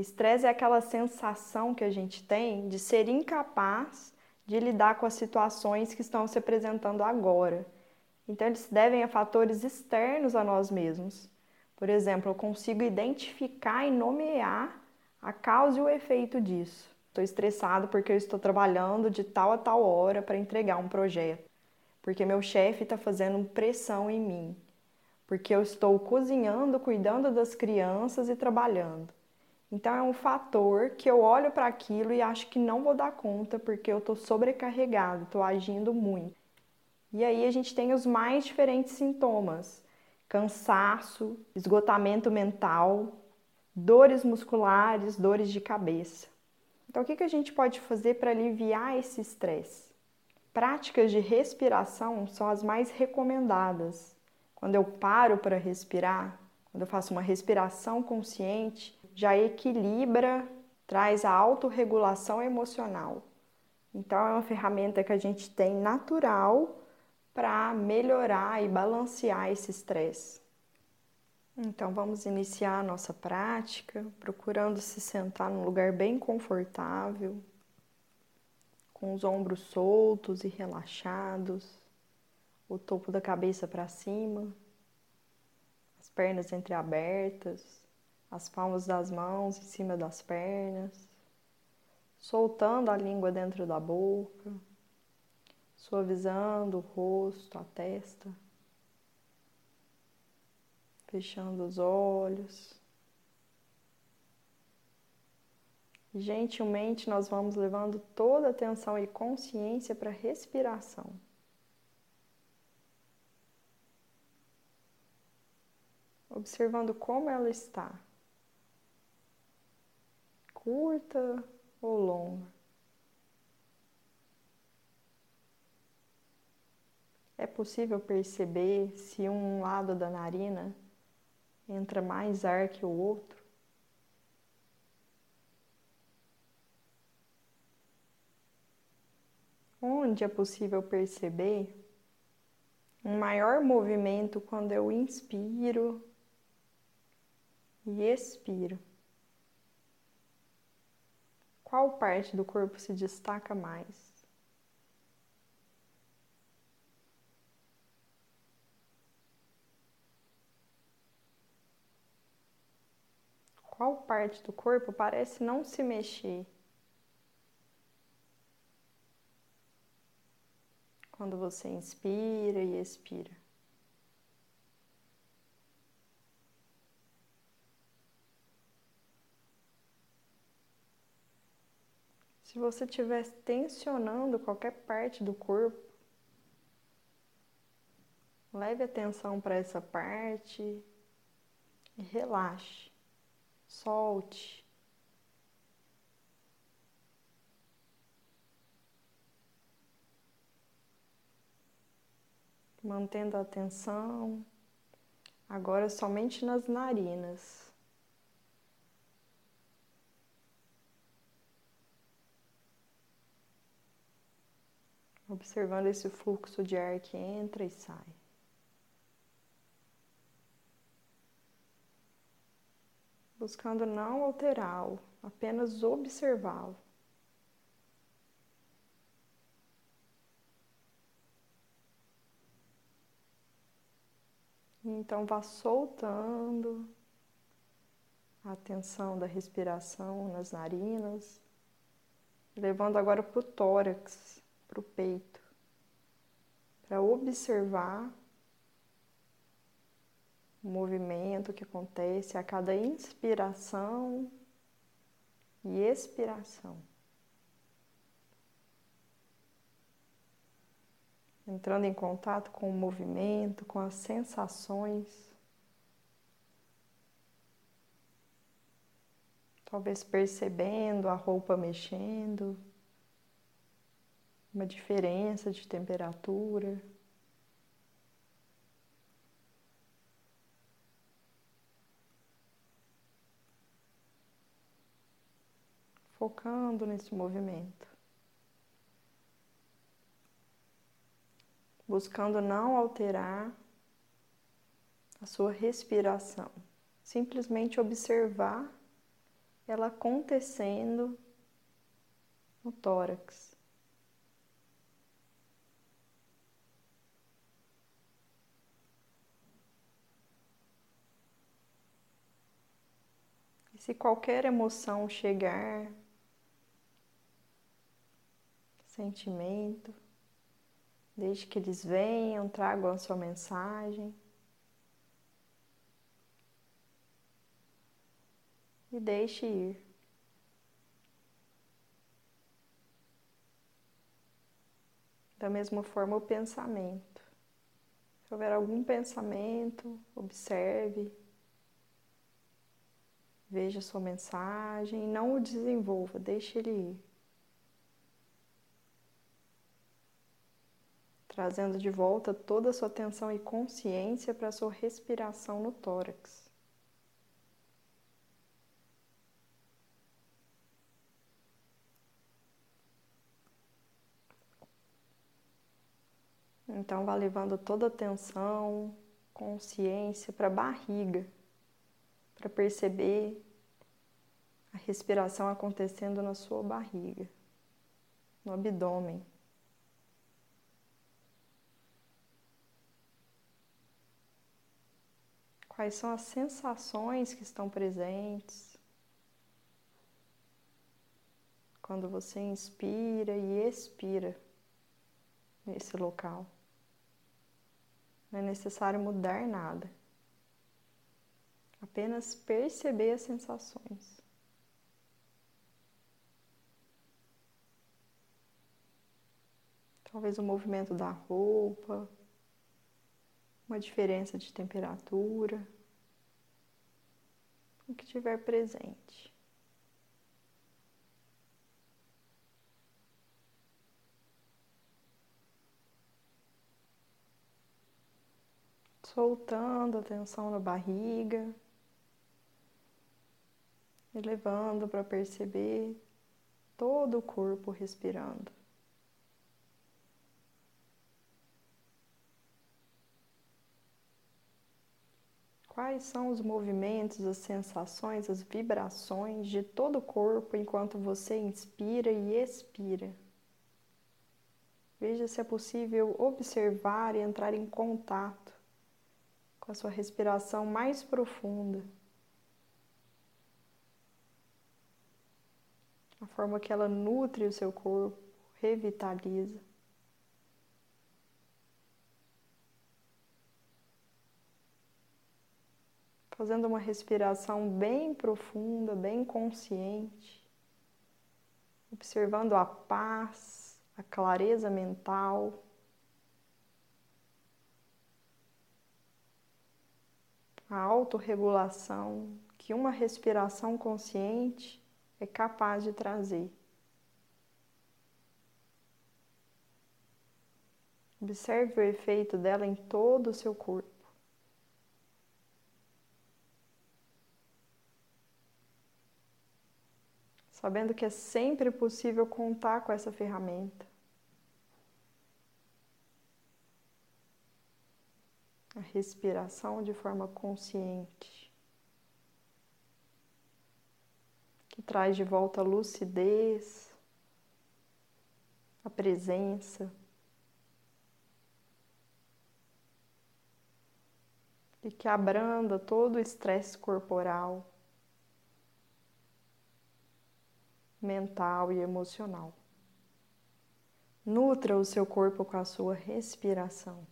Estresse é aquela sensação que a gente tem de ser incapaz de lidar com as situações que estão se apresentando agora. Então, eles se devem a fatores externos a nós mesmos. Por exemplo, eu consigo identificar e nomear a causa e o efeito disso. Estou estressado porque eu estou trabalhando de tal a tal hora para entregar um projeto, porque meu chefe está fazendo pressão em mim, porque eu estou cozinhando, cuidando das crianças e trabalhando. Então é um fator que eu olho para aquilo e acho que não vou dar conta porque eu estou sobrecarregado, estou agindo muito. E aí a gente tem os mais diferentes sintomas: cansaço, esgotamento mental, dores musculares, dores de cabeça. Então, o que, que a gente pode fazer para aliviar esse estresse? Práticas de respiração são as mais recomendadas. Quando eu paro para respirar, quando eu faço uma respiração consciente, já equilibra, traz a autorregulação emocional. Então, é uma ferramenta que a gente tem natural para melhorar e balancear esse estresse. Então vamos iniciar a nossa prática, procurando se sentar num lugar bem confortável, com os ombros soltos e relaxados, o topo da cabeça para cima, as pernas entreabertas, as palmas das mãos em cima das pernas, soltando a língua dentro da boca, suavizando o rosto, a testa fechando os olhos. Gentilmente, nós vamos levando toda a atenção e consciência para a respiração. Observando como ela está, curta ou longa. É possível perceber se um lado da narina entra mais ar que o outro. Onde é possível perceber um maior movimento quando eu inspiro e expiro? Qual parte do corpo se destaca mais? Qual parte do corpo parece não se mexer? Quando você inspira e expira. Se você estiver tensionando qualquer parte do corpo, leve atenção para essa parte e relaxe solte. Mantendo a atenção agora somente nas narinas. Observando esse fluxo de ar que entra e sai. buscando não alterá-lo, apenas observá-lo. Então vá soltando a atenção da respiração nas narinas, levando agora para o tórax, para o peito, para observar o movimento que acontece a cada inspiração e expiração. Entrando em contato com o movimento, com as sensações. Talvez percebendo a roupa mexendo, uma diferença de temperatura. focando nesse movimento, buscando não alterar a sua respiração, simplesmente observar ela acontecendo no tórax. Se qualquer emoção chegar, sentimento, desde que eles venham, tragam a sua mensagem. E deixe ir. Da mesma forma, o pensamento. Se houver algum pensamento, observe, veja sua mensagem não o desenvolva, deixe ele ir. Trazendo de volta toda a sua atenção e consciência para a sua respiração no tórax. Então, vá levando toda a atenção, consciência para a barriga, para perceber a respiração acontecendo na sua barriga, no abdômen. Quais são as sensações que estão presentes quando você inspira e expira nesse local? Não é necessário mudar nada. Apenas perceber as sensações. Talvez o movimento da roupa, uma diferença de temperatura, o que tiver presente. soltando a tensão na barriga e levando para perceber todo o corpo respirando. Quais são os movimentos, as sensações, as vibrações de todo o corpo enquanto você inspira e expira? Veja se é possível observar e entrar em contato com a sua respiração mais profunda. A forma que ela nutre o seu corpo, revitaliza. Fazendo uma respiração bem profunda, bem consciente, observando a paz, a clareza mental. a autorregulação que uma respiração consciente é capaz de trazer. Observe o efeito dela em todo o seu corpo. Sabendo que é sempre possível contar com essa ferramenta. a respiração de forma consciente, que traz de volta a lucidez, a presença. E que abranda todo o estresse corporal, mental e emocional. Nutra o seu corpo com a sua respiração.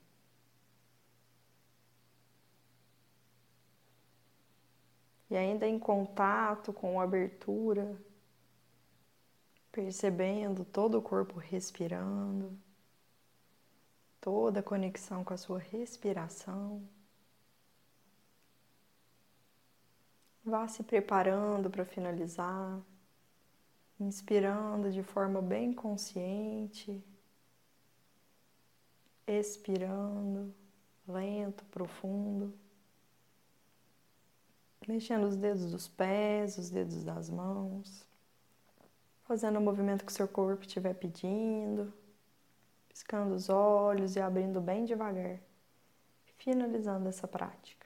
E ainda em contato com a abertura, percebendo todo o corpo respirando, toda a conexão com a sua respiração. Vá se preparando para finalizar, inspirando de forma bem consciente, expirando lento, profundo mexendo os dedos dos pés, os dedos das mãos, fazendo o movimento que o seu corpo estiver pedindo, piscando os olhos e abrindo bem devagar, finalizando essa prática.